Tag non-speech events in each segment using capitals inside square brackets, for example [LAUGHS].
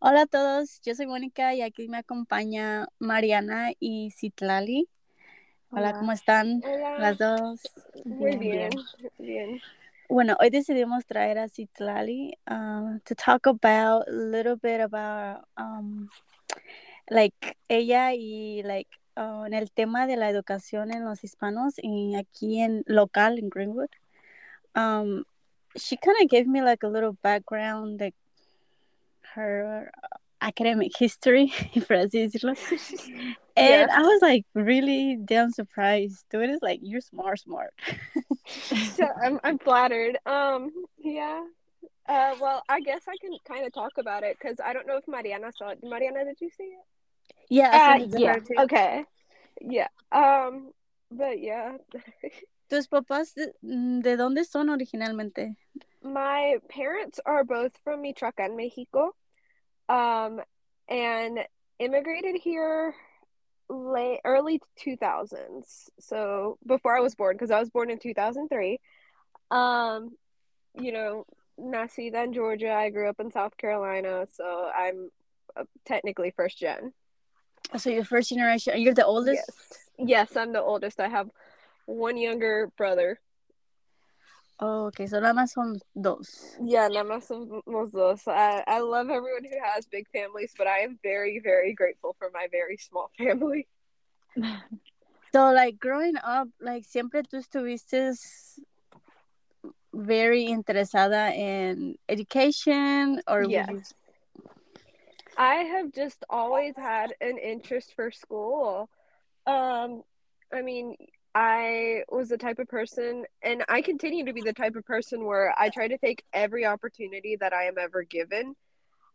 Hola a todos, yo soy Mónica y aquí me acompaña Mariana y Citlali. Hola, Hola. ¿cómo están Hola. las dos? Muy Bien, bien, bien. Bueno, hoy decidimos traer a Citlali um, to talk about a little bit about um, like ella y like uh, en el tema de la educación en los hispanos y aquí en local en Greenwood. Um, she kind of gave me like a little background, like her academic history, [LAUGHS] así decirlo. [LAUGHS] And Yeah. I was like really damn surprised. Dude is like you're smart, smart. [LAUGHS] So I'm I'm flattered. Um, yeah. Uh, well, I guess I can kind of talk about it because I don't know if Mariana saw it. Mariana, did you see it? Yeah, I Uh, it yeah. too. Okay. Yeah. Um, but yeah, ¿Tus papás de, mm, de dónde son originalmente? My parents are both from Michoacán, Mexico. Um, and immigrated here late early 2000s. So before I was born, because I was born in 2003. Um, you know, nacida in Georgia. I grew up in South Carolina, so I'm uh, technically first gen. So you're first generation. You're the oldest. Yes. Yes, I'm the oldest. I have one younger brother. Oh, okay. So nada más son dos. Yeah, nada más somos dos. I, I love everyone who has big families, but I am very, very grateful for my very small family. [LAUGHS] So like growing up, like siempre tú estuviste very interesada in education or Yes. you- I have just always had an interest for school. Um, I mean, I was the type of person, and I continue to be the type of person where I try to take every opportunity that I am ever given.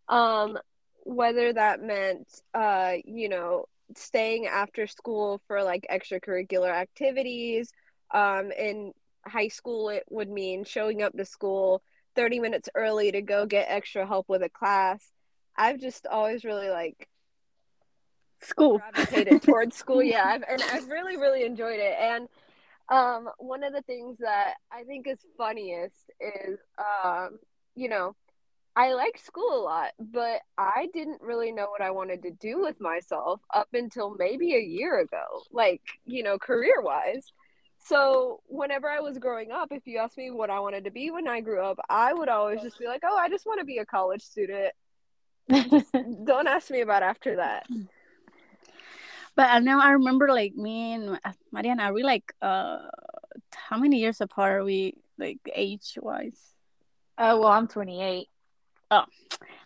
Um, whether that meant, uh, you know, staying after school for like extracurricular activities. Um, in high school, it would mean showing up to school 30 minutes early to go get extra help with a class. I've just always really like school. [LAUGHS] gravitated towards school. Yeah, I've, and I've really, really enjoyed it. And um, one of the things that I think is funniest is, um, you know, I like school a lot, but I didn't really know what I wanted to do with myself up until maybe a year ago, like, you know, career wise. So, whenever I was growing up, if you asked me what I wanted to be when I grew up, I would always just be like, oh, I just want to be a college student. [LAUGHS] Don't ask me about after that. But I know I remember like me and Mariana, are we like uh how many years apart are we like age wise? Uh, well, I'm 28.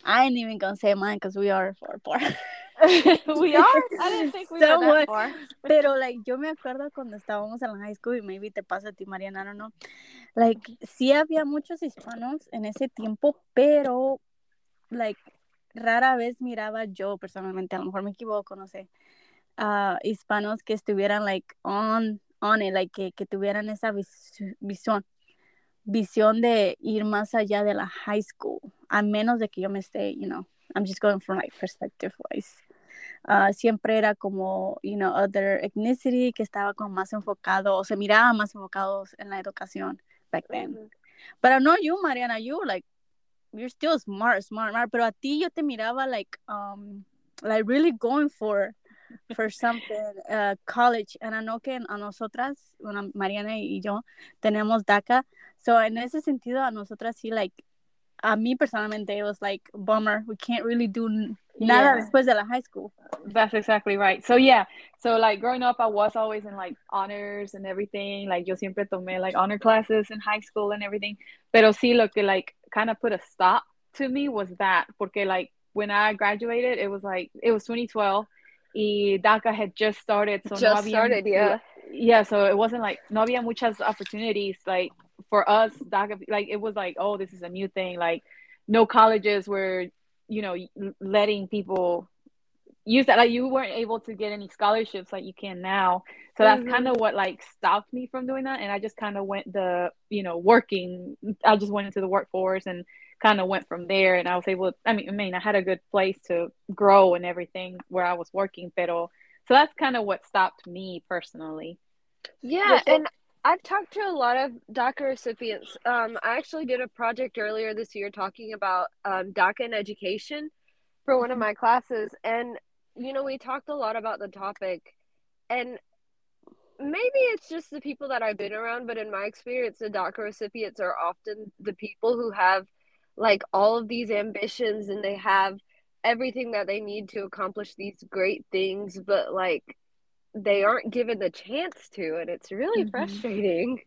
I ain't even gonna say mine because we are far apart. [LAUGHS] we are? I didn't [LAUGHS] think we were Somewhat. that far. Pero like yo me acuerdo cuando estábamos en la high school y maybe te pasa a ti Mariana, I don't know. Like sí había muchos hispanos en ese tiempo, pero like rara vez miraba yo personalmente, a lo mejor me equivoco, no sé, ah, hispanos que estuvieran like on on it, like que, que tuvieran esa vis- visión visión de ir más allá de la high school, a menos de que yo me esté, you know, I'm just going from like perspective wise. Ah, siempre era como, you know, other ethnicity que estaba como más enfocado, o se miraba más enfocados en la educación back then. But I know you, Mariana, you like, you're still smart, smart, smart, pero a ti yo te miraba like, um, like really going for, for something, uh, college. And I know que a nosotras, bueno, Mariana y yo, tenemos DACA. So en ese sentido, a nosotras sí, like, a mí personalmente, it was like, bummer, we can't really do nada Yeah. después de la high school. That's exactly right. So yeah, so like growing up, I was always in like honors and everything. Like yo siempre tomé like honor classes in high school and everything. Pero sí, lo que like kind of put a stop to me was that porque like when I graduated, it was like it was 2012. Y DACA had just started, so no Just había- started, yeah. yeah so it wasn't like no había muchas opportunities like for us DACA, like it was like oh this is a new thing like no colleges were you know letting people use that like you weren't able to get any scholarships like you can now so that's Mhm. kind of what like stopped me from doing that and i just kind of went the you know working i just went into the workforce and kind of went from there and i was able i mean i mean i had a good place to grow and everything where i was working pero so that's kind of what stopped me personally Yeah, so- and I've talked to a lot of DACA recipients. Um, I actually did a project earlier this year talking about um, DACA and education for one of my classes and you know we talked a lot about the topic and maybe it's just the people that I've been around but in my experience the DACA recipients are often the people who have like all of these ambitions and they have everything that they need to accomplish these great things but like they aren't given the chance to and it's really mm-hmm. frustrating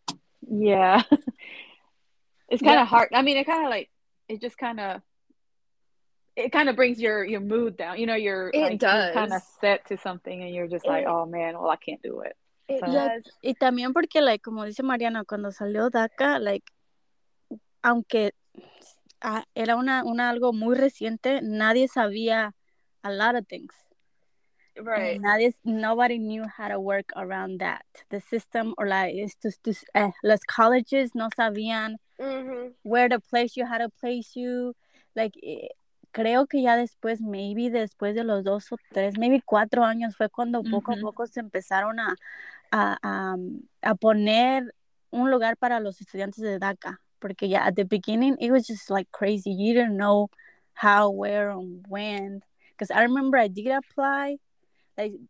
yeah [LAUGHS] it's kind of yeah. hard i mean it kind of like it just kind of it kind of brings your your mood down you know you're it like, does kind of set to something and you're just like oh man well i can't do it so. yeah, y también porque like como dice Mariana cuando salió DACA like aunque ah, era una, una algo muy reciente nadie sabía a lot of things Right. And nadie, nobody knew how to work around that. The system or like uh, los colleges no sabían mm-hmm. where to place you, how to place you. Like eh, creo que ya después, maybe después de los dos o tres, maybe cuatro años fue cuando poco mm-hmm. a poco se empezaron a, a, a, a poner un lugar para los estudiantes de DACA. Porque ya at the beginning it was just like crazy. You didn't know how, where, and when. Because I remember I did apply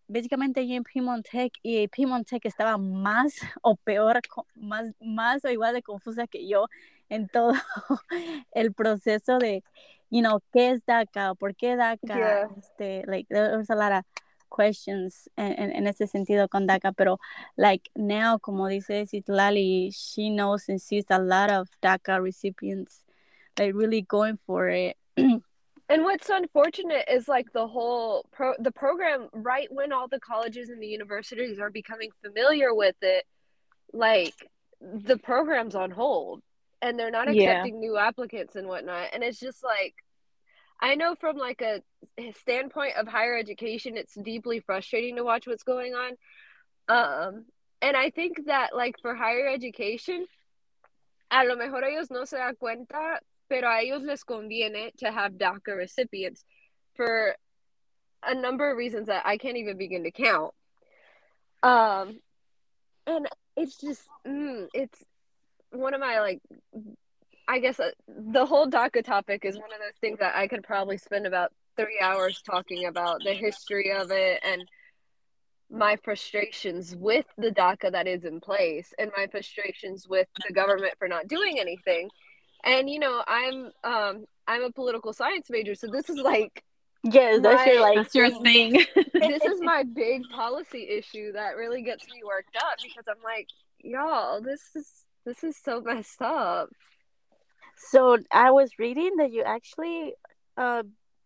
básicamente allí en Piedmont Tech y Piedmont Tech estaba más [LAUGHS] o peor, más, más o igual de confusa que yo en todo [LAUGHS] el proceso de, you know, ¿qué es DACA? ¿Por qué DACA? Este, like, there was a lot of questions en, en, ese sentido con DACA, pero like now, como dice Citlali, she knows and sees a lot of DACA recipients like really going for it. [CLEARS THROAT] And what's unfortunate is like the whole pro the program right when all the colleges and the universities are becoming familiar with it, like the program's on hold and they're not accepting yeah. new applicants and whatnot. And it's just like I know from like a standpoint of higher education, it's deeply frustrating to watch what's going on. Um, and I think that like for higher education, a lo mejor ellos no se dan cuenta pero a ellos les conviene to have DACA recipients for a number of reasons that I can't even begin to count. Um, and it's just, mm, it's one of my like, I guess uh, the whole DACA topic is one of those things that I could probably spend about three hours talking about the history of it and my frustrations with the DACA that is in place and my frustrations with the government for not doing anything. And you know i'm um i'm a political science major so this is like yes that's my, your like that's your thing. [LAUGHS] this is my [LAUGHS] big policy issue that really gets me worked up because i'm like y'all this is this is so messed up so i was reading that you actually uh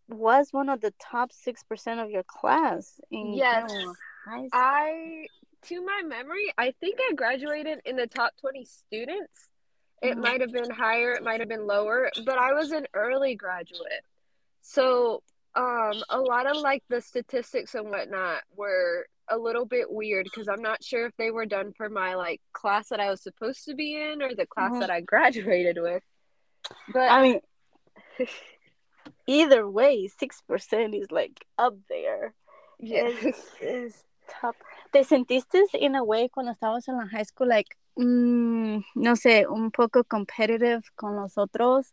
was one of the top six percent of your class in yes i to my memory i think i graduated in the top 20 students it might have been higher, it might have been lower, but I was an early graduate. So um a lot of like the statistics and whatnot were a little bit weird because I'm not sure if they were done for my like class that I was supposed to be in or the class mm-hmm. that I [LAUGHS] graduated with. But I mean [LAUGHS] either way, six percent is like up there. Yeah. It's, [LAUGHS] it's top. ¿Te sentiste in a way cuando estabas en la high school like mm, no sé, un poco competitive con los otros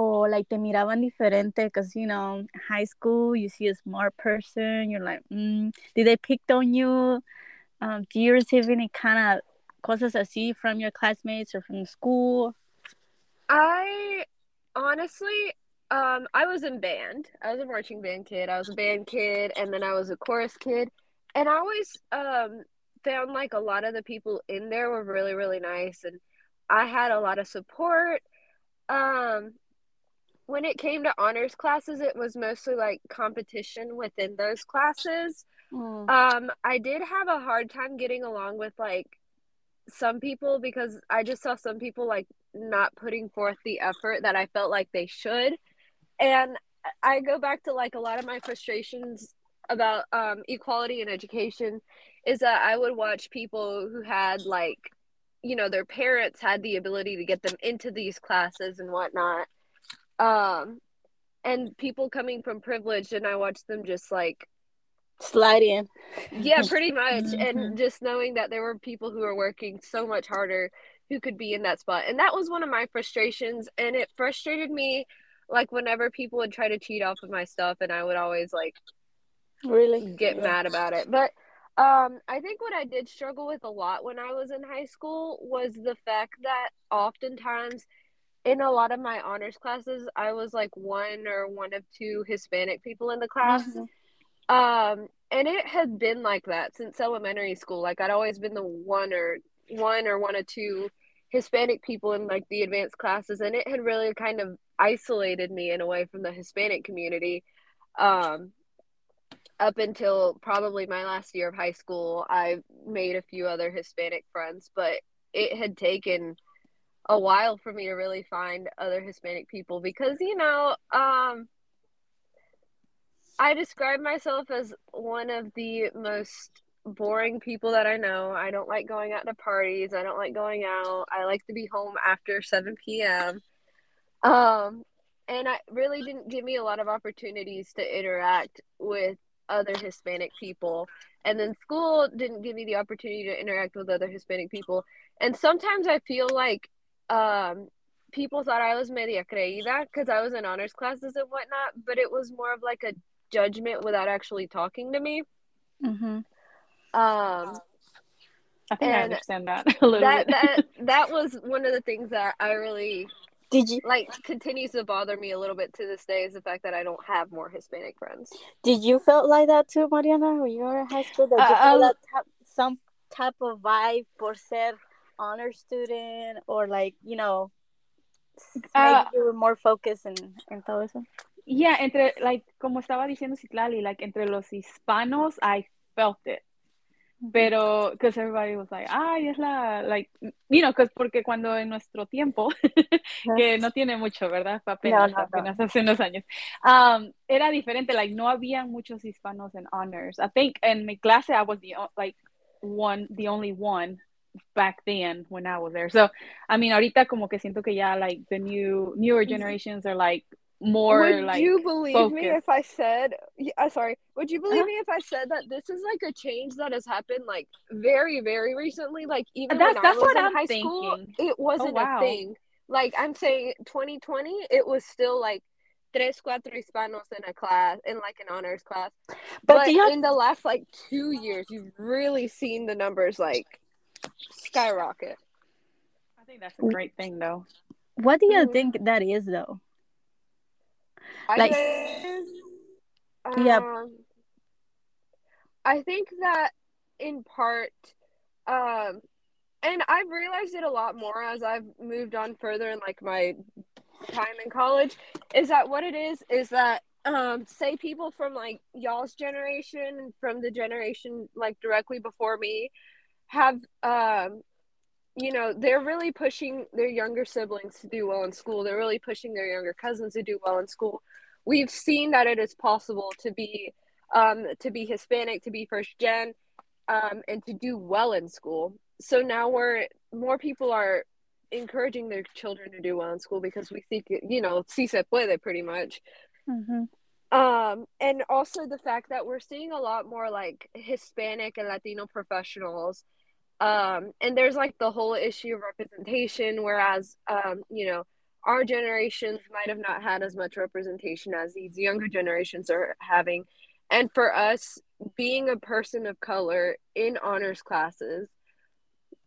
o like te miraban diferente because you know high school you see a smart person you're like mm, did they pick on you um, do you receive any kind of cosas así from your classmates or from school i honestly um i was in band i was a marching band kid i was a band kid and then i was a chorus kid and i always um found like a lot of the people in there were really really nice and I had a lot of support. Um when it came to honors classes it was mostly like competition within those classes. Mm. Um I did have a hard time getting along with like some people because I just saw some people like not putting forth the effort that I felt like they should. And I go back to like a lot of my frustrations about um, equality in education is that I would watch people who had like, you know, their parents had the ability to get them into these classes and whatnot. Um, and people coming from privilege, and I watched them just like slide in. Yeah, [LAUGHS] pretty much. mm-hmm. And just knowing that there were people who were working so much harder who could be in that spot. And that was one of my frustrations. And it frustrated me like whenever people would try to cheat off of my stuff and I would always like really get Yeah. mad about it. But um I think what I did struggle with a lot when I was in high school was the fact that oftentimes in a lot of my honors classes I was like one or one of two Hispanic people in the class. Mhm. Um, and it had been like that since elementary school. Like I'd always been the one or one or one or two Hispanic people in like the advanced classes, and it had really kind of isolated me in a way from the Hispanic community. Um, up until probably my last year of high school, I made a few other Hispanic friends, but it had taken a while for me to really find other Hispanic people because, you know, um, I describe myself as one of the most boring people that I know. I don't like going out to parties. I don't like going out. I like to be home after 7 p.m. Um, and I really didn't give me a lot of opportunities to interact with other Hispanic people. And then school didn't give me the opportunity to interact with other Hispanic people. And sometimes I feel like um, people thought I was media creída because I was in honors classes and whatnot, but it was more of like a judgment without actually talking to me. Mhm. Um, I think I understand that [LAUGHS] a little that bit. that [LAUGHS] that was one of the things that I really Did you like continues to bother me a little bit to this day is the fact that I don't have more Hispanic friends. did you felt like that too, Mariana, when you were in high school? Did you Uh, feel um, that type, some type of vibe por ser honor student, or like you know, maybe Uh, you were more focused in en todo eso? Yeah, entre, like, como estaba diciendo Citlali, like, entre los hispanos, I felt it. Pero, because everybody was like, ay, es la, like, you know, cause porque cuando en nuestro tiempo, [LAUGHS] que no tiene mucho, ¿verdad? Fue apenas, No, no, no. apenas hace unos años, um, era diferente, like, no había muchos hispanos en honors. I think in my clase I was the, like, one, the only one back then when I was there. So, I mean, ahorita como que siento que ya, like, the new, newer generations are, like, more, would like, you believe me if I said y- uh, sorry, would you believe Uh-huh. me if I said that this is like a change that has happened like very, very recently? Like even That's- when that's I was what in I'm high school, it wasn't wow. a thing. Like I'm saying 2020, it was still like tres, cuatro hispanos in a class, in like an honors class. But But, do you in the last like two years, you've really seen the numbers like skyrocket. I think that's a great thing, though. what do you Mhm. think that is though? I Like- think, Yeah. um, I think that in part, um, and I've realized it a lot more as I've moved on further in like my time in college, is that what it is is that um, say people from like y'all's generation and from the generation like directly before me have um you know they're really pushing their younger siblings to do well in school they're really pushing their younger cousins to do well in school we've seen that it is possible to be um, to be hispanic to be first gen um, and to do well in school so now we're more people are encouraging their children to do well in school because we think you know si se puede pretty much Mhm. um and also the fact that we're seeing a lot more like hispanic and latino professionals um and there's like the whole issue of representation whereas um you know our generations might have not had as much representation as these younger generations are having and for us being a person of color in honors classes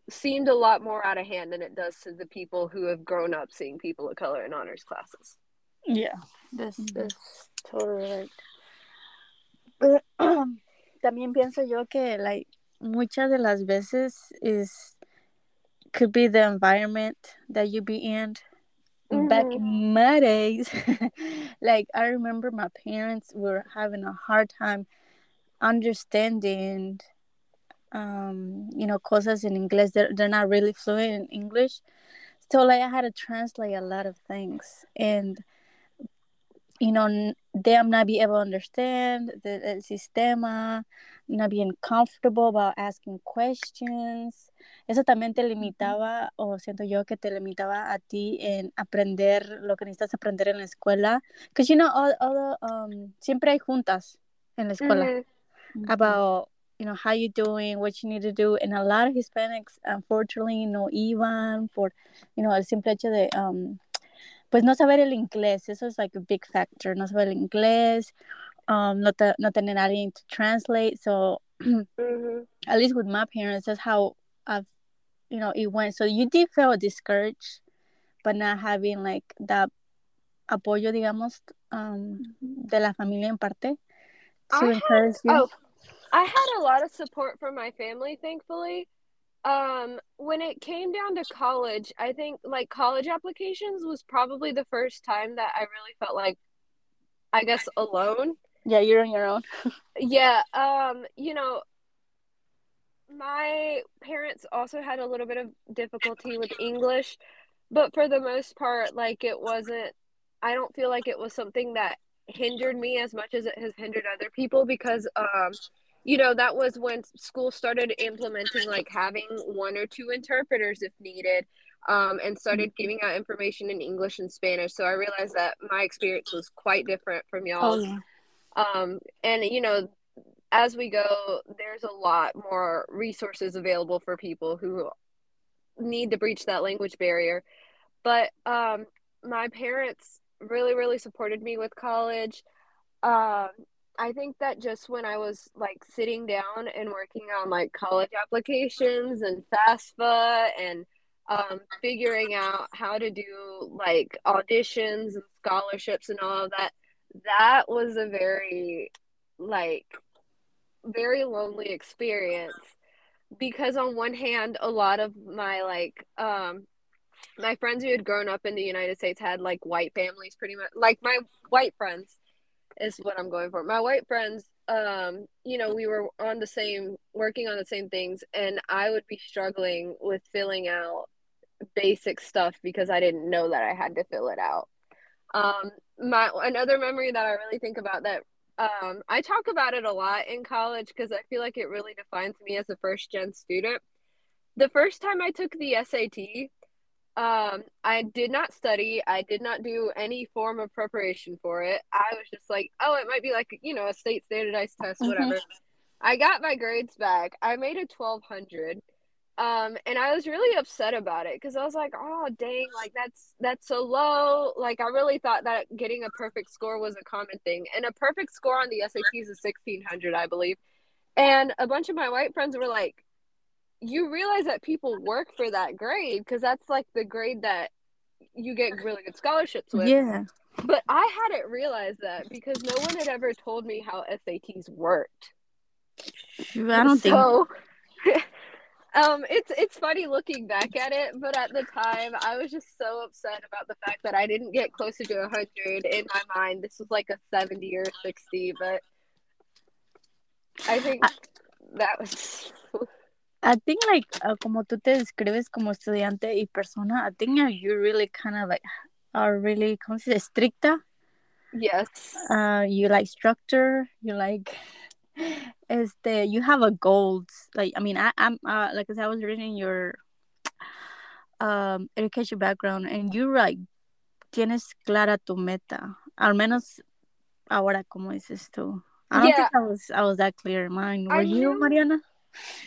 seemed a lot more out of hand than it does to the people who have grown up seeing people of color in honors classes Yeah, that's, Mhm. that's totally right. Pero, [CLEARS THROAT] también pienso yo que like muchas de las veces is could be the environment that you be in. Back Mhm. in my days, [LAUGHS] like I remember my parents were having a hard time understanding um you know cosas in English they're, they're not really fluent in English. So like I had to translate a lot of things. And you know n- them not be able to understand the, el sistema not being comfortable about asking questions. Eso también te limitaba o siento yo que te limitaba a ti en aprender lo que necesitas aprender en la escuela. Because you know all, all the, um, siempre hay juntas en la escuela Mhm. about you know how you doing what you need to do and a lot of hispanics unfortunately no iban por you know el simple hecho de um pues no saber el inglés, eso es like a big factor, no saber el inglés, um, no, te, no tener alguien to translate. So [CLEARS THROAT] hmm at least with my parents, that's how I've, you know, it went. So you did feel discouraged, but not having like that apoyo, digamos, um, de la familia en parte to I had- you. Oh, I had a lot of support from my family, thankfully. Um, when it came down to college, I think like college applications was probably the first time that I really felt like, I guess, alone. Yeah, you're on your own. [LAUGHS] Yeah, um, you know, my parents also had a little bit of difficulty with English, but for the most part, like it wasn't, I don't feel like it was something that hindered me as much as it has hindered other people because, um, you know, that was when school started implementing like having one or two interpreters if needed, um, and started giving out information in English and Spanish. So I realized that my experience was quite different from y'all's. yeah. Um, and you know, as we go, there's a lot more resources available for people who need to breach that language barrier. But um, my parents really, really supported me with college. Um, I think that just when I was like sitting down and working on like college applications and FAFSA and um, figuring out how to do like auditions and scholarships and all of that, that was a very like very lonely experience because on one hand a lot of my like um my friends who had grown up in the United States had like white families pretty much like my white friends is what I'm going for. My white friends um you know we were on the same working on the same things and I would be struggling with filling out basic stuff because I didn't know that I had to fill it out. Um my another memory that I really think about that um, I talk about it a lot in college because I feel like it really defines me as a first gen student. The first time I took the SAT, um, I did not study. I did not do any form of preparation for it. I was just like, oh, it might be like, you know, a state standardized test, Mhm. whatever. I got my grades back. I made a 1200. Um, and I was really upset about it because I was like, oh dang, like that's that's so low. Like I really thought that getting a perfect score was a common thing. And a perfect score on the SATs is sixteen hundred, I believe. And a bunch of my white friends were like, You realize that people work for that grade because that's like the grade that you get really good scholarships with. Yeah. But I hadn't realized that because no one had ever told me how SATs worked. I don't think. [LAUGHS] um, it's it's funny looking back at it, but at the time, I was just so upset about the fact that I didn't get closer to hundred. In my mind, this was like a seventy or sixty, but I think that was. [LAUGHS] I think like uh, como tú te describes como estudiante y persona, I think uh, you really kind of like are really ¿cómo se dice? estricta. Yes. Uh, you like structure. You like este. You have a goals. Like I mean, I, I'm uh, like as I was reading your um education background, and you're like tienes clara tu meta. Al menos ahora como dices tú. I don't Yeah. think I was I was that clear in mine. Were I you, Mariana?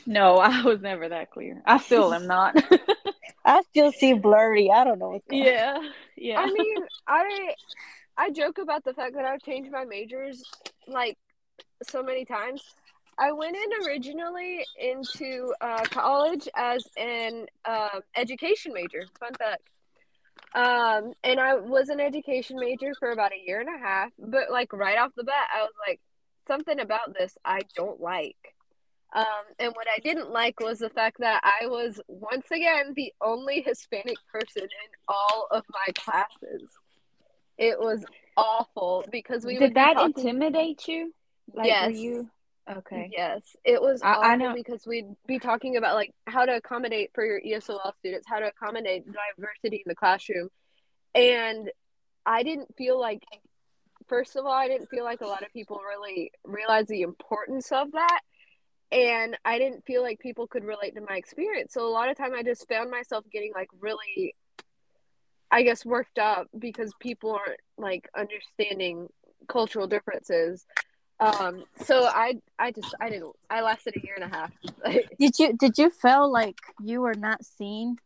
No, I was never that clear. I still am not. [LAUGHS] I still see blurry. I don't know what's going on. yeah, yeah. I mean, I I joke about the fact that I've changed my majors like so many times. I went in originally into uh, college as an um education major. Fun fact. Um, and I was an education major for about a year and a half. But like right off the bat, I was like, something about this I don't like. Um, and what I didn't like was the fact that I was once again the only Hispanic person in all of my classes. It was awful because we Did that intimidate you? Like, yes. Were you okay? Yes, it was I- I know- because we'd be talking about like how to accommodate for your ESOL students, how to accommodate diversity in the classroom, and I didn't feel like, first of all, I didn't feel like a lot of people really realized the importance of that, and I didn't feel like people could relate to my experience. So a lot of time, I just found myself getting like really, I guess, worked up because people aren't like understanding cultural differences um so i i just i didn't i lasted a year and a half [LAUGHS] Did you did you feel like you were not seen?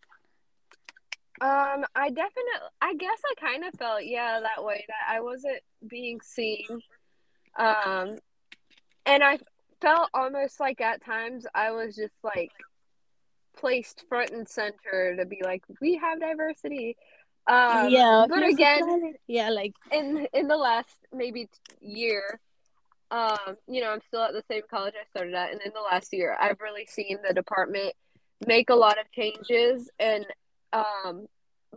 Um, I definitely, I guess I kind of felt, yeah, that way that I wasn't being seen. Um, and I felt almost like at times I was just like placed front and center to be like, we have diversity. Um, yeah, but again, yeah, like in in the last maybe year, um, you know, I'm still at the same college I started at, and in the last year, I've really seen the department make a lot of changes, and um,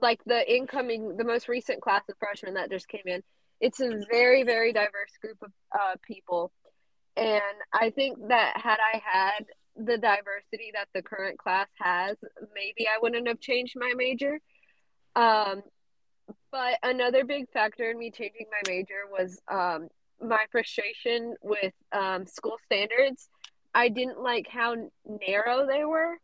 like the incoming, the most recent class of freshmen that just came in, it's a very very diverse group of uh, people, and I think that had I had the diversity that the current class has, maybe I wouldn't have changed my major. Um, but another big factor in me changing my major was um, my frustration with um, school standards. I didn't like how narrow they were.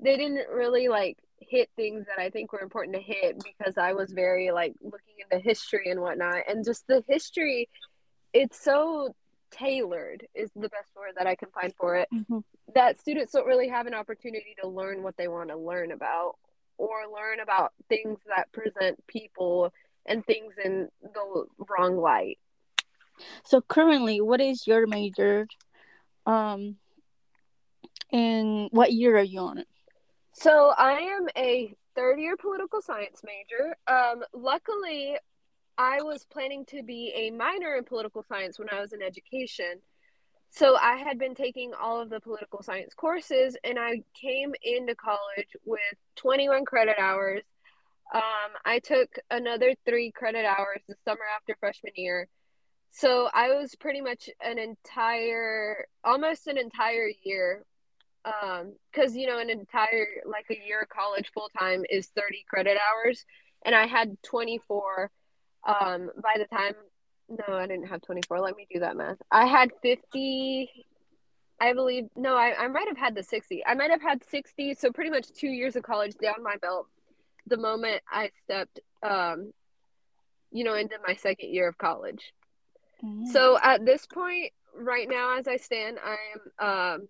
They didn't really like hit things that I think were important to hit because I was very like looking into history and whatnot. And just the history, it's so tailored is the best word that I can find for it. Mhm. That students don't really have an opportunity to learn what they want to learn about or learn about things that present people and things in the wrong light. So currently, what is your major? Um, and what year are you on it? So I am a third year political science major. Um, luckily, I was planning to be a minor in political science when I was in education. So I had been taking all of the political science courses, and I came into college with 21 credit hours. Um, I took another three credit hours the summer after freshman year. So I was pretty much an entire, almost an entire year um because you know an entire like a year of college full time is 30 credit hours and i had 24 um by the time no i didn't have 24 let me do that math. I had 50 i believe no i, I might have had the 60 i might have had 60 so pretty much two years of college down my belt the moment i stepped um you know into my second year of college Mm. so at this point, right now, as I stand, I am um,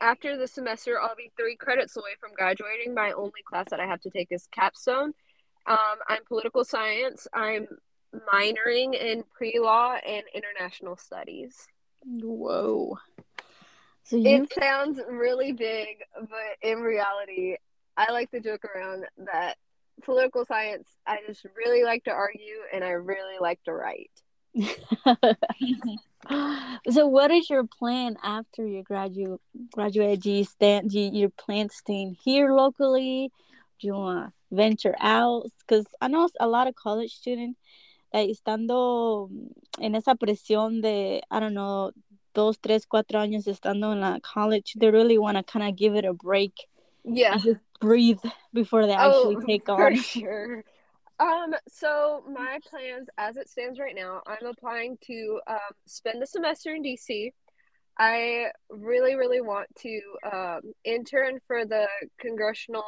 after the semester, I'll be three credits away from graduating. My only class that I have to take is capstone. Um, I'm political science. I'm minoring in pre law and international studies. Whoa. So you It sounds really big, but in reality, I like to joke around that political science, I just really like to argue and I really like to write. [LAUGHS] so what is your plan after you graduate graduate do you stand do you, your plan staying here locally do you want to venture out because i know a lot of college students like estando en esa presión de i don't know dos tres cuatro años estando en la college they really want to kind of give it a break Yeah. just breathe before they oh, actually take Oh, [LAUGHS] for on sure. Um, so my plans as it stands right now, I'm applying to um, spend the semester in DC. I really, really want to um, intern for the Congressional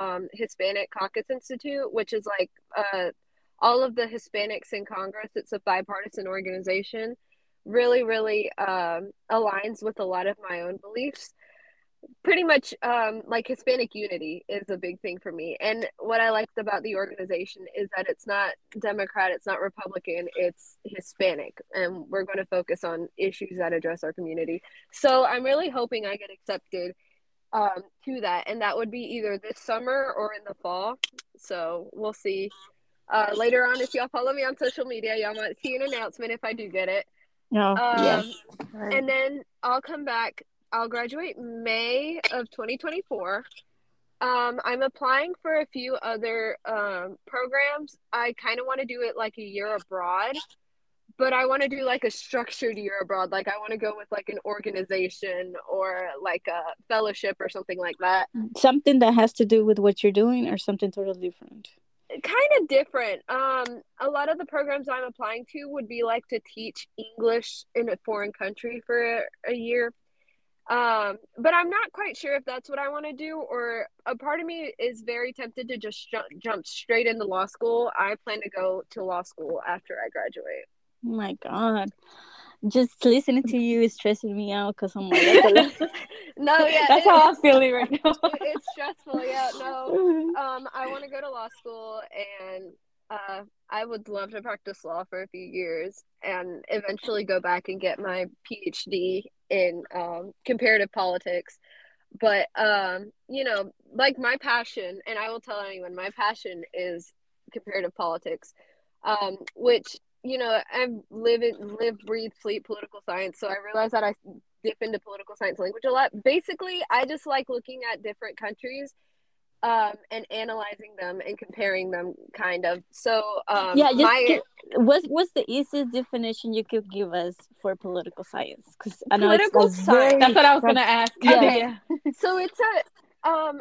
um, Hispanic Caucus Institute, which is like uh, all of the Hispanics in Congress. It's a bipartisan organization. Really, really um, aligns with a lot of my own beliefs pretty much um like hispanic unity is a big thing for me. And what i liked about the organization is that it's not democrat it's not republican it's hispanic. And we're going to focus on issues that address our community. So i'm really hoping i get accepted um to that. And that would be either this summer or in the fall. So we'll see. Uh later on if y'all follow me on social media y'all might see an announcement if i do get it. No um yes. and then I'll come back. I'll graduate May of 2024. Um, I'm applying for a few other um, programs. I kind of want to do it like a year abroad, but I want to do like a structured year abroad. Like I want to go with like an organization or like a fellowship or something like that. something that has to do with what you're doing or something totally different kind of different. Um, a lot of the programs I'm applying to would be like to teach English in a foreign country for a, a year. Um, but I'm not quite sure if that's what I want to do, or a part of me is very tempted to just jump, jump straight into law school. I plan to go to law school after I graduate. oh my god. Just listening to you is stressing me out because I'm like, [LAUGHS] no, yeah, That's how I'm feeling right now. it's stressful. Yeah, no. [LAUGHS] Um, I want to go to law school, and uh, I would love to practice law for a few years, and eventually go back and get my PhD in um, comparative politics. But um, you know, like my passion, and I will tell anyone, my passion is comparative politics, um, which you know, I live in live, breathe, sleep political science. So I realize that I dip into political science language a lot. Basically, I just like looking at different countries um, and analyzing them and comparing them, kind of. So um, yeah, just my gi- what's what's the easiest definition you could give us for political science? Because I know Political like science. very That's what I was gonna ask. Yeah. Okay, [LAUGHS] so it's a um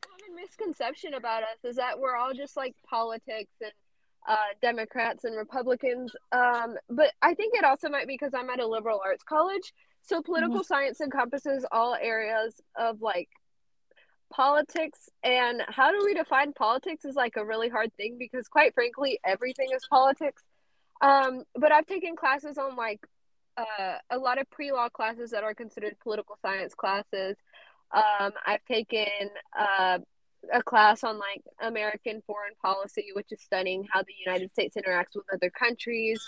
common misconception about us is that we're all just like politics and uh, Democrats and Republicans. Um, but I think it also might be because I'm at a liberal arts college. So political science encompasses all areas of like politics and how do we define politics is like a really hard thing because quite frankly everything is politics. Um, but i've taken classes on like uh, a lot of pre-law classes that are considered political science classes. Um, i've taken uh, a class on like american foreign policy which is studying how the united states interacts with other countries.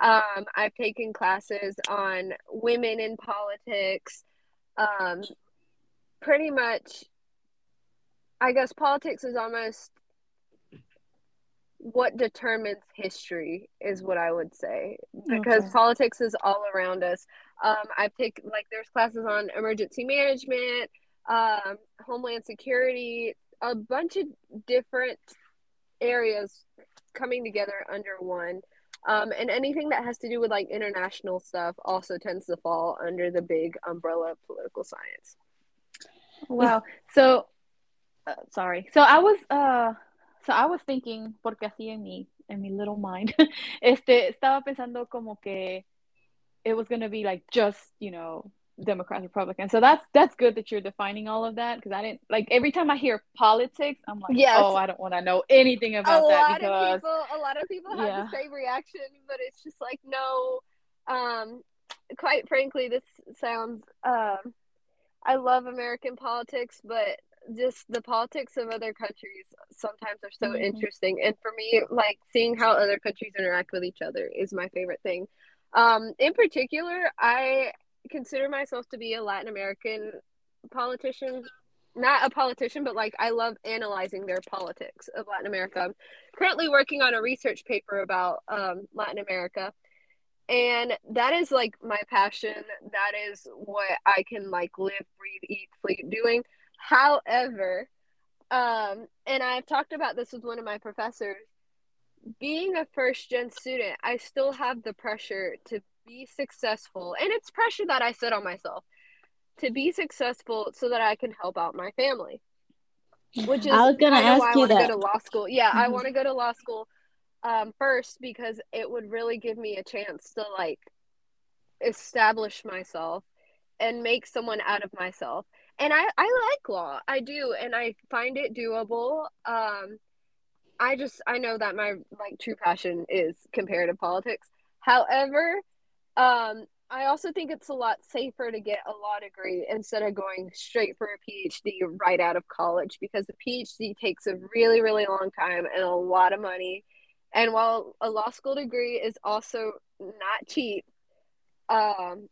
Um, i've taken classes on women in politics. Um, pretty much I guess politics is almost what determines history is what I would say because Okay. politics is all around us. Um, I've taken like there's classes on emergency management, um, homeland security, a bunch of different areas coming together under one. Um, and anything that has to do with like international stuff also tends to fall under the big umbrella of political science. Wow. So, uh, sorry. So I was, uh, so I was thinking, porque así en mi, en mi little mind, [LAUGHS] este, estaba pensando como que it was gonna be like just, you know, Democrats, Republicans. So that's that's good that you're defining all of that because I didn't like every time I hear politics, I'm like, Yes. oh, I don't want to know anything a about that lot because of people a lot of people have Yeah. the same reaction but it's just like no um quite frankly this sounds um i love american politics but just the politics of other countries sometimes are so Mhm. interesting and for me like seeing how other countries interact with each other is my favorite thing um in particular i consider myself to be a latin american politician not a politician, but like I love analyzing their politics of Latin America. I'm currently working on a research paper about um, Latin America, and that is like my passion. That is what I can like live, breathe, eat, sleep doing. However, um, and I've talked about this with one of my professors. Being a first gen student, I still have the pressure to be successful, and it's pressure that I set on myself to be successful so that I can help out my family. Which is I was gonna ask why I you want to that. go to law school. Yeah, I Mhm. want to go to law school um, first because it would really give me a chance to like establish myself and make someone out of myself. And I, I like law. I do, and I find it doable. Um, I just I know that my like true passion is comparative politics. However, um, I also think it's a lot safer to get a law degree instead of going straight for a PhD right out of college because the PhD takes a really, really long time and a lot of money. And while a law school degree is also not cheap, um,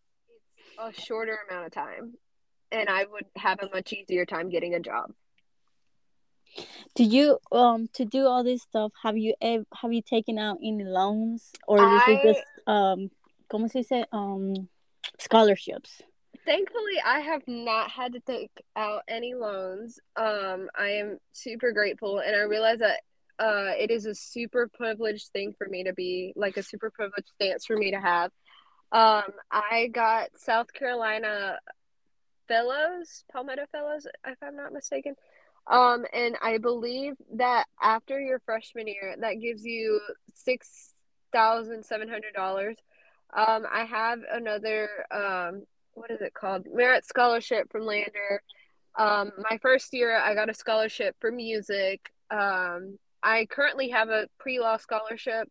it's a shorter amount of time. And I would have a much easier time getting a job. Do you um to do all this stuff? Have you have you taken out any loans or this is I- just um, ¿cómo se dice? Um, scholarships. Thankfully, I have not had to take out any loans. Um, I am super grateful, and I realize that uh, it is a super privileged thing for me to be like a super privileged stance for me to have. Um, I got South Carolina Fellows, Palmetto Fellows, if I'm not mistaken. Um, and I believe that after your freshman year, that gives you six thousand seven hundred dollars. Um, I have another um, what is it called? Merit scholarship from Lander. Um, my first year, I got a scholarship for music. Um, I currently have a pre law scholarship.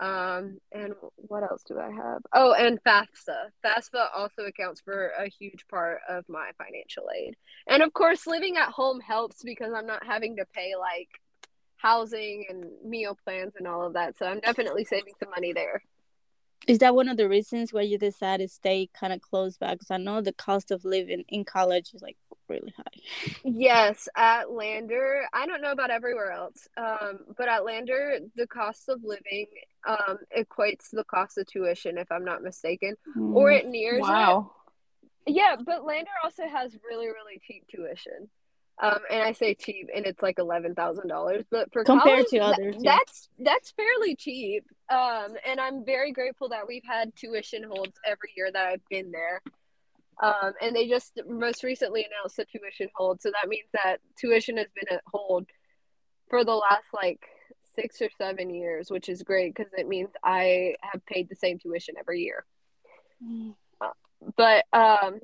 Um, and what else do I have? Oh, and FAFSA. FAFSA also accounts for a huge part of my financial aid. And of course, living at home helps because I'm not having to pay like housing and meal plans and all of that. So I'm definitely saving some money there. Is that one of the reasons why you decided to stay kind of close by? Because I know the cost of living in college is like really high. Yes, at Lander, I don't know about everywhere else, um, but at Lander, the cost of living um, equates to the cost of tuition, if I'm not mistaken, mm. or it nears wow. it. Yeah, but Lander also has really, really cheap tuition. Um, and I say cheap, and it's like eleven thousand dollars. But for compared college, to others, yeah. that's that's fairly cheap. Um, and I'm very grateful that we've had tuition holds every year that I've been there. Um, and they just most recently announced a tuition hold, so that means that tuition has been at hold for the last like six or seven years, which is great because it means I have paid the same tuition every year. Mm. Uh, but um,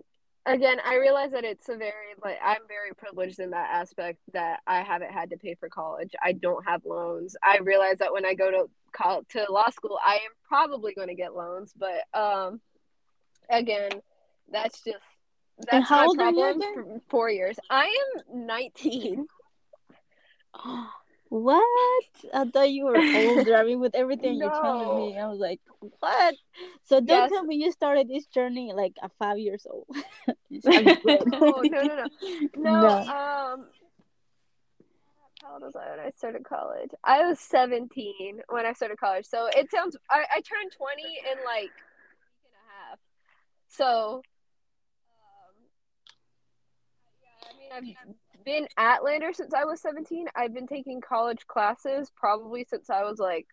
again, I realize that it's a very like I'm very privileged in that aspect that I haven't had to pay for college. I don't have loans. I realize that when I go to college, to law school, I am probably going to get loans, but um, again, that's just that's and how my problem for four years. I am 19. [GASPS] What? I thought you were older. I mean, with everything no. you're telling me, [LAUGHS] I was like, what? So don't yes. tell me you started this journey like at five years old. [LAUGHS] [LAUGHS] no, no, no, no, no. Um, how old was I when I started college? I was 17 when I started college. So it sounds, I, I turned 20 in like a week and a half. So, um, yeah, I mean, I've been at Lander since I was 17. I've been taking college classes probably since I was like,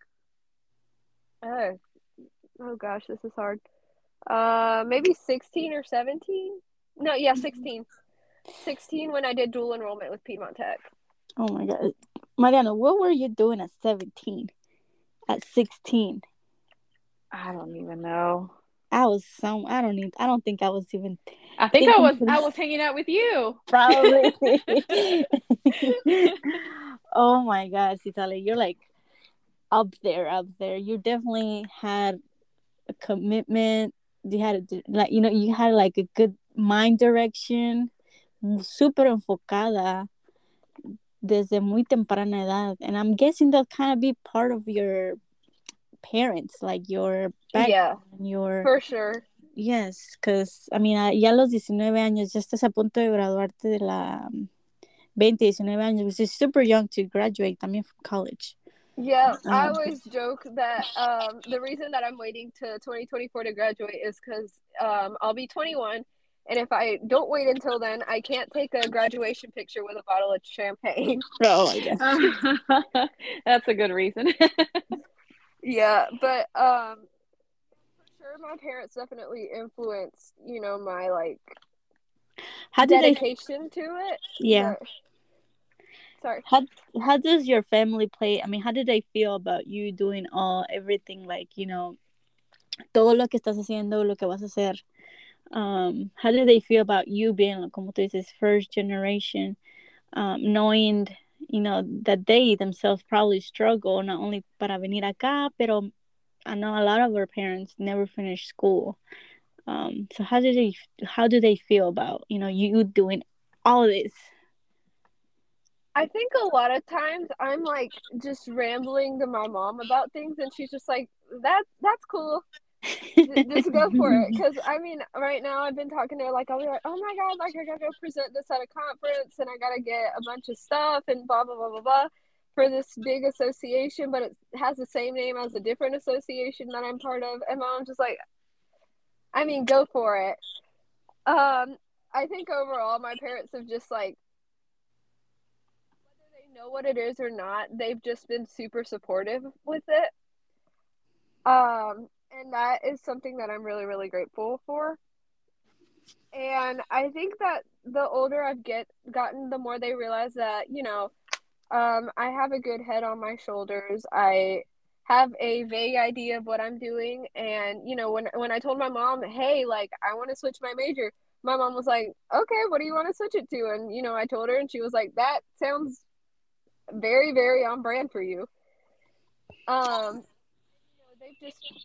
oh, oh gosh, this is hard. Uh, maybe 16 or 17. No, yeah, 16. 16 when I did dual enrollment with Piedmont Tech. Oh my god, Mariana, what were you doing at 17? At 16? I don't even know. I was some. I don't even. I don't think I was even. I think I was. I [LAUGHS] was hanging out with you. Probably. [LAUGHS] [LAUGHS] oh my God, Citlali, you're like up there, up there. You definitely had a commitment. You had a, like you know you had like a good mind direction, super enfocada desde muy temprana edad, and I'm guessing that kind of be part of your parents, like your background, yeah, your for sure. Yes, because I mean, ya a los 19 años ya estás a punto de graduarte de la 20, 19 años, which is super young to graduate también from college. Yeah, um, I always joke that um, the reason that I'm waiting to 2024 to graduate is because um, I'll be 21, and if I don't wait until then, I can't take a graduation picture with a bottle of champagne. [LAUGHS] Oh, I guess [LAUGHS] [LAUGHS] that's a good reason. Yeah, but um, for sure, my parents definitely influenced, you know, my like how dedication they... to it. Yeah. Sorry. How how does your family play? I mean, how did they feel about you doing all everything like you know, todo lo que estás haciendo, lo que vas a hacer? Um, how did they feel about you being, como tú dices, first generation, um, knowing you know, that they themselves probably struggle not only para venir acá, pero I know a lot of our parents never finished school. Um, so how do they how do they feel about you know you doing all this? I think a lot of times I'm like just rambling to my mom about things, and she's just like, "That that's cool." Just go for it because [LAUGHS] i mean right now i've been talking to her like i'll be like oh my god like i gotta go present this at a conference and i gotta get a bunch of stuff and blah blah blah blah blah for this big association but it has the same name as a different association that i'm part of and mom's just like i mean go for it. Um i think overall my parents have just like whether they know what it is or not they've just been super supportive with it. Um and that is something that I'm really really grateful for. And I think that the older I've get gotten, the more they realize that you know, um, I have a good head on my shoulders. I have a vague idea of what I'm doing, and you know, when when I told my mom, hey, like I want to switch my major, my mom was like, okay, what do you want to switch it to? And you know, I told her, and she was like, that sounds very very on brand for you. Um, they've just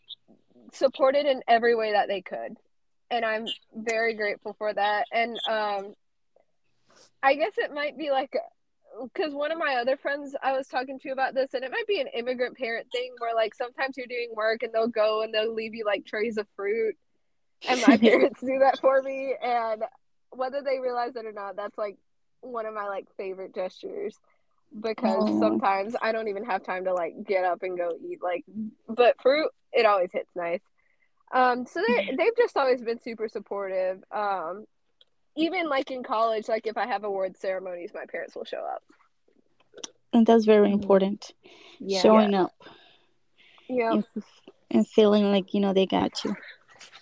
supported in every way that they could. And I'm very grateful for that. And um I guess it might be like because one of my other friends I was talking to about this, and it might be an immigrant parent thing where like sometimes you're doing work and they'll go and they'll leave you like trays of fruit, and my [LAUGHS] parents do that for me, and whether they realize it or not, that's like one of my like favorite gestures because Aw. sometimes I don't even have time to like get up and go eat like, but fruit it always hits nice. Um, so they [LAUGHS] they've just always been super supportive. Um, even like in college, like if I have award ceremonies, my parents will show up. And that's very Mhm. important. Yeah. Showing up Yeah. and, and feeling like, you know, they got you.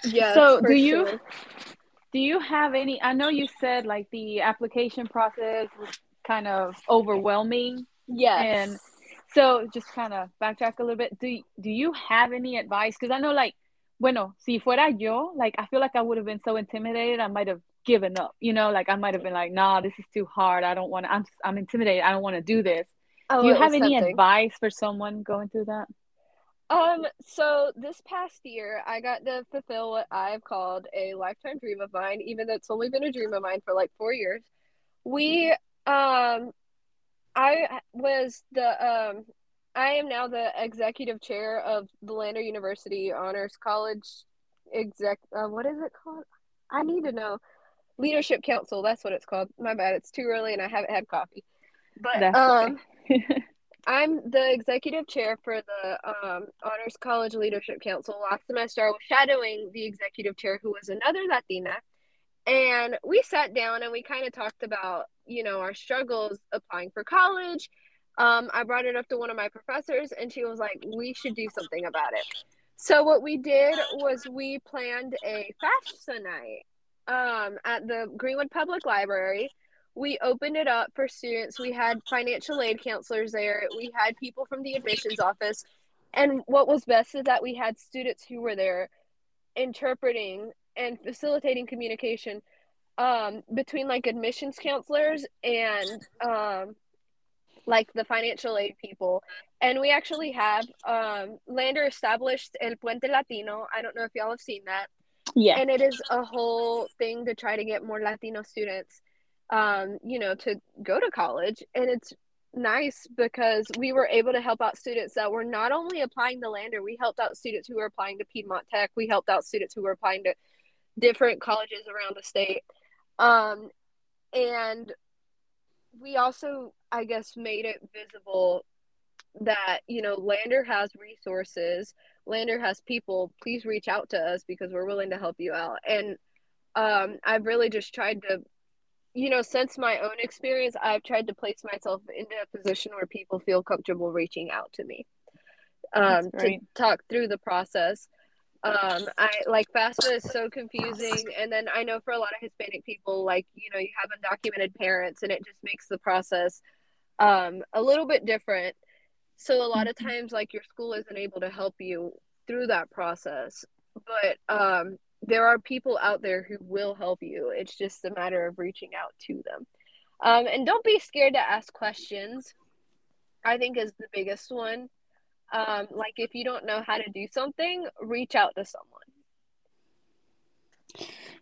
Yeah. So, for do you- sure. Do you have any? I know you said like the application process was kind of overwhelming. Yes. And so just kind of backtrack a little bit. Do do you have any advice? Because I know like, bueno, si fuera yo, like I feel like I would have been so intimidated, I might have given up. You know, like I might have been like, nah, this is too hard. I don't want to. I'm I'm intimidated. I don't want to do this. oh, do you have any tempting. advice for someone going through that? Um, so this past year, I got to fulfill what I've called a lifetime dream of mine, even though it's only been a dream of mine for like four years. We, um, I was the, um, I am now the executive chair of the Lander University Honors College exec, uh, what is it called? I need to know. Leadership Council, that's what it's called. My bad, it's too early and I haven't had coffee. But, That's um, okay. [LAUGHS] I'm the executive chair for the um, Honors College Leadership Council. Last semester, I was shadowing the executive chair, who was another Latina. And we sat down and we kind of talked about, you know, our struggles applying for college. Um, I brought it up to one of my professors, and she was like, we should do something about it. So, what we did was we planned a FAFSA night um, at the Greenwood Public Library we opened it up for students. We had financial aid counselors there. We had people from the admissions office. And what was best is that we had students who were there interpreting and facilitating communication um, between like admissions counselors and um, like the financial aid people. And we actually have um, Lander established El Puente Latino. I don't know if y'all have seen that Yeah. and it is a whole thing to try to get more Latino students, um, you know, to go to college. And it's nice because we were able to help out students that were not only applying to Lander, we helped out students who were applying to Piedmont Tech, we helped out students who were applying to different colleges around the state. Um, and we also, I guess, made it visible that, you know, Lander has resources Lander has people, please reach out to us because we're willing to help you out. And um, I've really just tried to, you know, since my own experience, I've tried to place myself into a position where people feel comfortable reaching out to me um, to talk through the process. Um, I like FAFSA is so confusing, and then I know for a lot of Hispanic people, like you know, you have undocumented parents, and it just makes the process um, a little bit different. So a lot of times, like your school isn't able to help you through that process, but um, there are people out there who will help you. It's just a matter of reaching out to them. Um, and don't be scared to ask questions. I think is the biggest one. Um, like if you don't know how to do something, reach out to someone.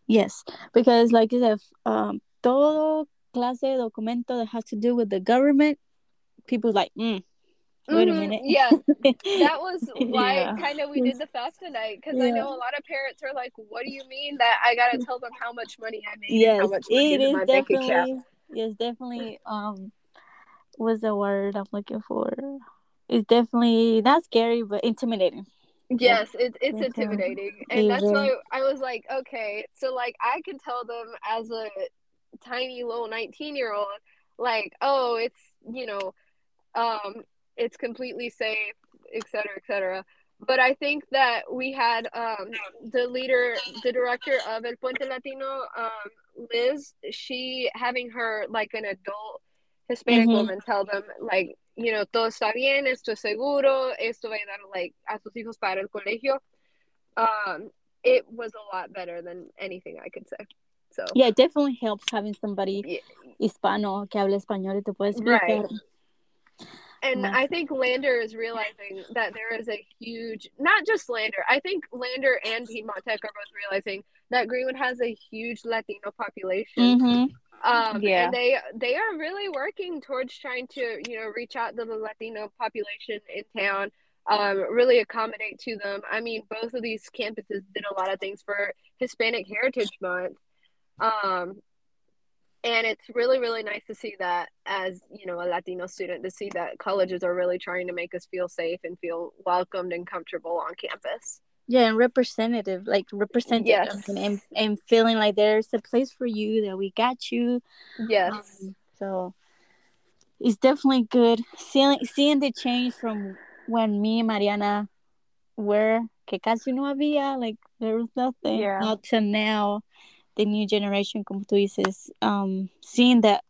Yes, because like you said, um, todo clase de documento that has to do with the government, people like, mm, wait a Mhm, minute. Yeah, [LAUGHS] that was why Yeah. kind of we did the FAFSA night because I know a lot of parents are like, "What do you mean that I gotta tell them how much money I made yes, how much money it is my bank account?" yes, definitely. Um, what's the word I'm looking for? It's definitely not scary, but intimidating. Yes, it, it's um, intimidating, and that's why I was like, okay, so like I can tell them as a tiny little nineteen year old, like, oh, it's you know, um, it's completely safe, etc cetera, et cetera. But I think that we had um, the leader, the director of El Puente Latino, um, Liz, she having her like an adult Hispanic Mhm. woman tell them like, you know, todo está bien, esto es seguro, esto va a ayudar like a sus hijos para el colegio. Um, it was a lot better than anything I could say. So Yeah, it definitely helps having somebody Yeah. hispano que hable español y te puede Right. and Mas- I think Lander is realizing that there is a huge, not just Lander, I think Lander and Piedmont Tech are both realizing that Greenwood has a huge Latino population. Mhm. Um, Yeah. and they they are really working towards trying to you know reach out to the Latino population in town, um, really accommodate to them. I mean, both of these campuses did a lot of things for Hispanic Heritage Month, um, and it's really really nice to see that as you know a Latino student to see that colleges are really trying to make us feel safe and feel welcomed and comfortable on campus. Yeah, and representative, like representative, Yes. and, and and feeling like there's a place for you that we got you. Yes. Um, so it's definitely good seeing seeing the change from when me and Mariana were que casi no había, like there was nothing, Yeah. not to now, the new generation, como tú dices, um, seeing that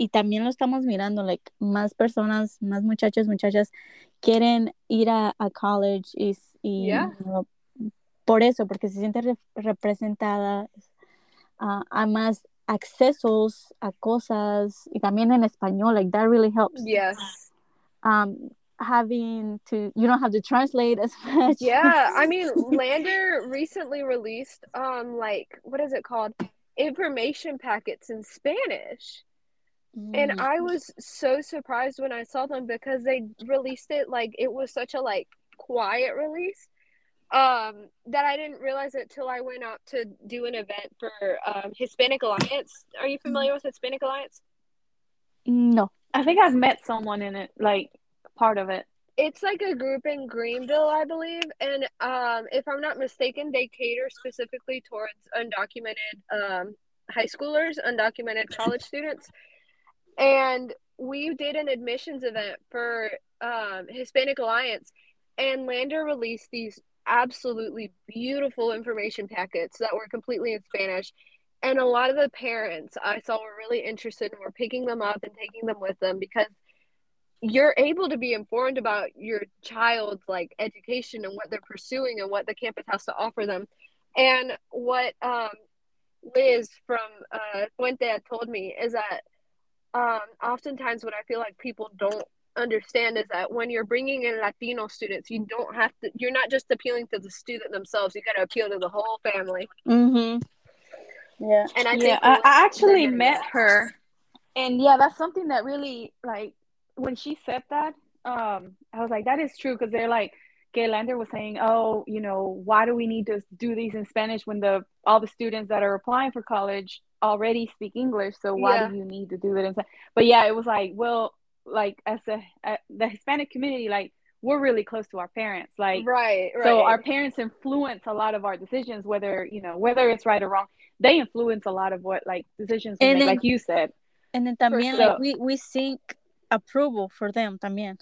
y también lo estamos mirando, like más personas, más muchachos, muchachas quieren ir a, a college y, y Yeah. know, por eso, porque se siente re- representada ah, a más accesos a cosas y también en español, like that really helps. Yes. Um, having to, you don't have to translate as much. Yeah, I [LAUGHS] mean, Lander recently released um like what is it called? Information packets in Spanish. And Mm. I was so surprised when I saw them because they released it like it was such a like quiet release. Um that I didn't realize it till I went out to do an event for um Hispanic Alliance. Are you familiar with Hispanic Alliance? no. I think I've met someone in it, like part of it. It's like a group in Greenville, I believe, and um, if I'm not mistaken, they cater specifically towards undocumented um, high schoolers, undocumented college students, and we did an admissions event for um, Hispanic Alliance, and Lander released these absolutely beautiful information packets that were completely in Spanish. And a lot of the parents I saw were really interested and were picking them up and taking them with them because you're able to be informed about your child's like education and what they're pursuing and what the campus has to offer them. And what um, Liz from uh, Puente had told me is that um, oftentimes what I feel like people don't understand is that when you're bringing in Latino students, you don't have to. You're not just appealing to the student themselves. You got to appeal to the whole family. Mm-hmm. Yeah. And I yeah, think I, I actually met that. her, and yeah, that's something that really like when she said that. Um, I was like, that is true because they're like, Gay Lander was saying, oh, you know, why do we need to do these in Spanish when the all the students that are applying for college already speak English? So why Yeah. do you need to do it in? Spa-" But yeah, it was like, well, like as a, uh, the Hispanic community, like we're really close to our parents, like right, right. so our parents influence a lot of our decisions whether you know whether it's right or wrong they influence a lot of what like decisions we And make then- like you said And then también, sure. like, we, we seek approval for them también.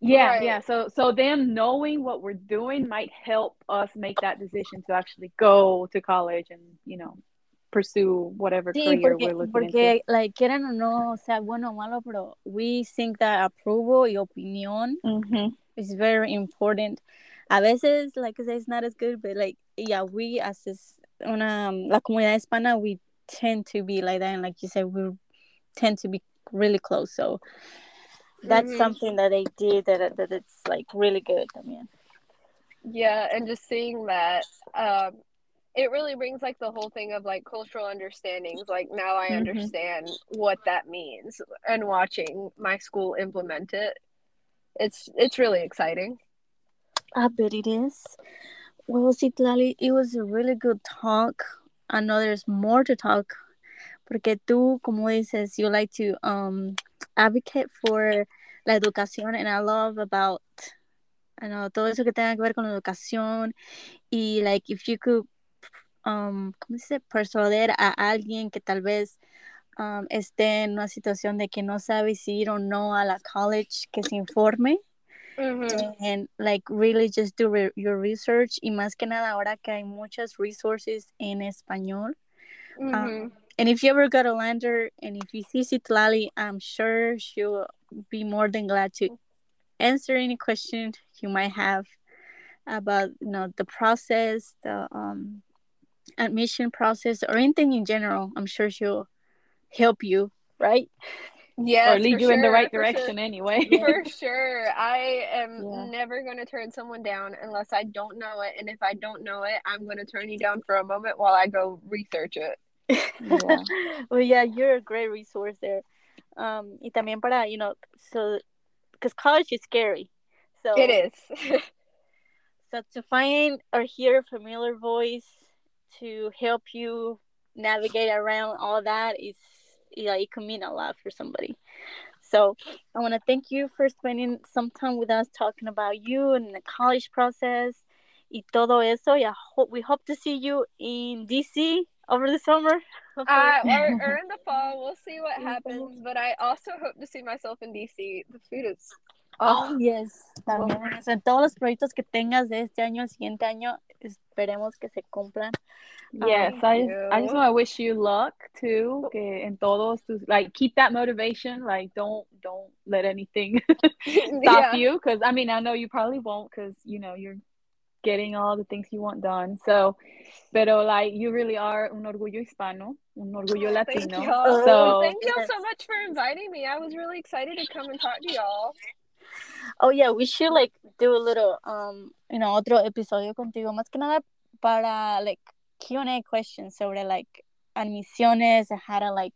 yeah Right. yeah so so them knowing what we're doing might help us make that decision to actually go to college and you know pursue whatever Sí, career porque, we're looking porque like, quieran o no, sea bueno o malo, pero we think that approval y opinión into Mhm. is very important. A veces, like I say, it's not as good, but like, yeah, we as una, la comunidad hispana, we tend to be like that. And like you said, we tend to be really close. So that's Mhm. something that they did that, that it's like really good también. Yeah, and just seeing that, um, it really brings like the whole thing of like cultural understandings. Like now I Mhm. understand what that means, and watching my school implement it, it's it's really exciting. I bet it is. Well, Citlali, it was a really good talk. I know there's more to talk. Porque tú, como dices, you like to um advocate for la educación and I love about I know todo eso que tenga que ver con la educación y like if you could um ¿cómo se dice? persuadir a alguien que tal vez um, esté en una situación de que no sabe si ir o no a la college que se informe Mm-hmm. and like really just do re- your research y más que nada ahora que hay muchas resources en español Mm-hmm. um, and if you ever go to Lander and if you see Citlali I'm sure she'll be more than glad to answer any question you might have about you know the process the um admission process or anything in general I'm sure she'll help you right Yeah, or lead you in the right for sure. direction anyway. [LAUGHS] For sure. I am [LAUGHS] Yeah. never going to turn someone down unless I don't know it. And if I don't know it, I'm going to turn you down for a moment while I go research it. Yeah. [LAUGHS] well, yeah, you're a great resource there. Um, y también para, you know, so, because college is scary. So, It is. So to find or hear a familiar voice to help you navigate around all that is, yeah, it can mean a lot for somebody. So I want to thank you for spending some time with us talking about you and the college process y todo eso. Yeah, ho- we hope to see you in DC over the summer. uh, or, or [LAUGHS] in the fall, we'll see what happens. But I also hope to see myself in DC. The food is. Oh, oh, yes. También en eso, en todos los proyectos que tengas de este año, el siguiente año, esperemos que se cumplan. Yes, Thank I just, I just want to wish you luck too. Que en todos tus, like keep that motivation. Like don't don't let anything [LAUGHS] [LAUGHS] stop yeah. you. Because I mean I know you probably won't. Because you know you're getting all the things you want done. So, pero like you really are un orgullo hispano, un orgullo [LAUGHS] Oh, thank latino. y'all. So thank y'all so much for inviting me. I was really excited to come and talk to y'all. Oh yeah, we should like do a little um, you know, otro episodio contigo más que nada para like Q&A questions sobre like admisiones and how to like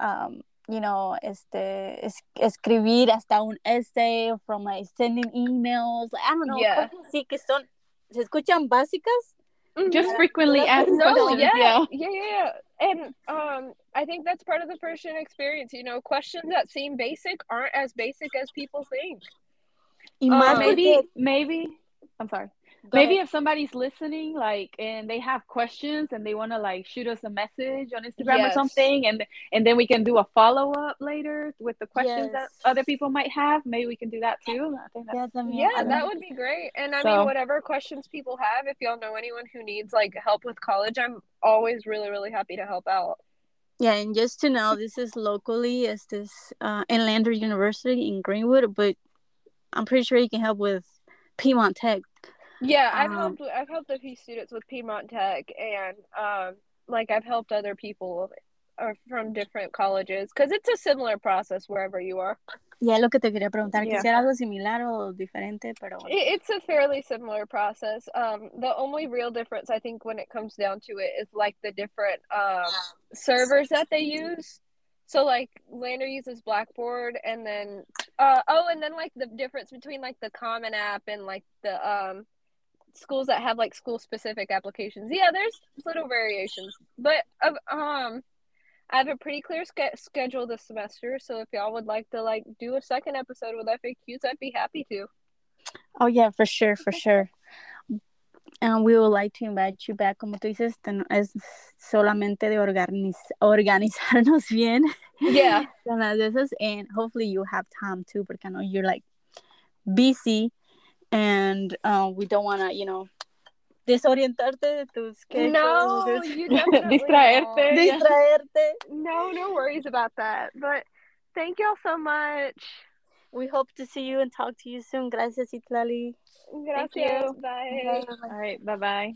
um, you know, este es- escribir hasta un essay from like sending emails. Like, I don't know, Yeah. así que son se escuchan básicas. just Yeah. frequently asked no, questions. Yeah. yeah, yeah, yeah. And um, I think that's part of the first gen experience. You know, questions that seem basic aren't as basic as people think. Y Uh, Maybe maybe I'm sorry. Go maybe ahead. if somebody's listening like and they have questions and they want to like shoot us a message on instagram or something and and then we can do a follow-up later with the questions that other people might have maybe we can do that too i think that's Yeah, también. Yeah, I that would be great. And I So- mean, whatever questions people have, if y'all know anyone who needs like help with college, I'm always really, really happy to help out. Yeah, and just to know, this is locally, it's this uh, in Lander University in Greenwood, but I'm pretty sure you can help with Piedmont Tech. Yeah, I've Um, helped. I've helped a few students with Piedmont Tech, and um, like I've helped other people uh, from different colleges because it's a similar process wherever you are. Es lo que te quería preguntar, Yeah. quisiera algo similar o diferente, pero bueno. It's a fairly similar process. Um, the only real difference I think when it comes down to it is like the different um servers that they use. So like Lander uses Blackboard, and then uh oh, and then like the difference between like the Common App and like the um schools that have like school specific applications. Yeah, there's little variations, but um. I have a pretty clear ske- schedule this semester, so if y'all would like to like do a second episode with FAQs, I'd be happy to. Oh, yeah, for sure, for sure. And we would like to invite you back, como tú dices, es solamente de organiz organizarnos [LAUGHS] bien. Yeah. [LAUGHS] con las de and hopefully you have time too, porque I know you're like busy, and uh, we don't want to, you know, desorientarte de tus schedules. No, you [LAUGHS] definitely Distraerte. won't. Distraerte. No, no worries about that. But thank y'all so much. We hope to see you and talk to you soon. Gracias, Citlali. Gracias. you. Bye. all right bye bye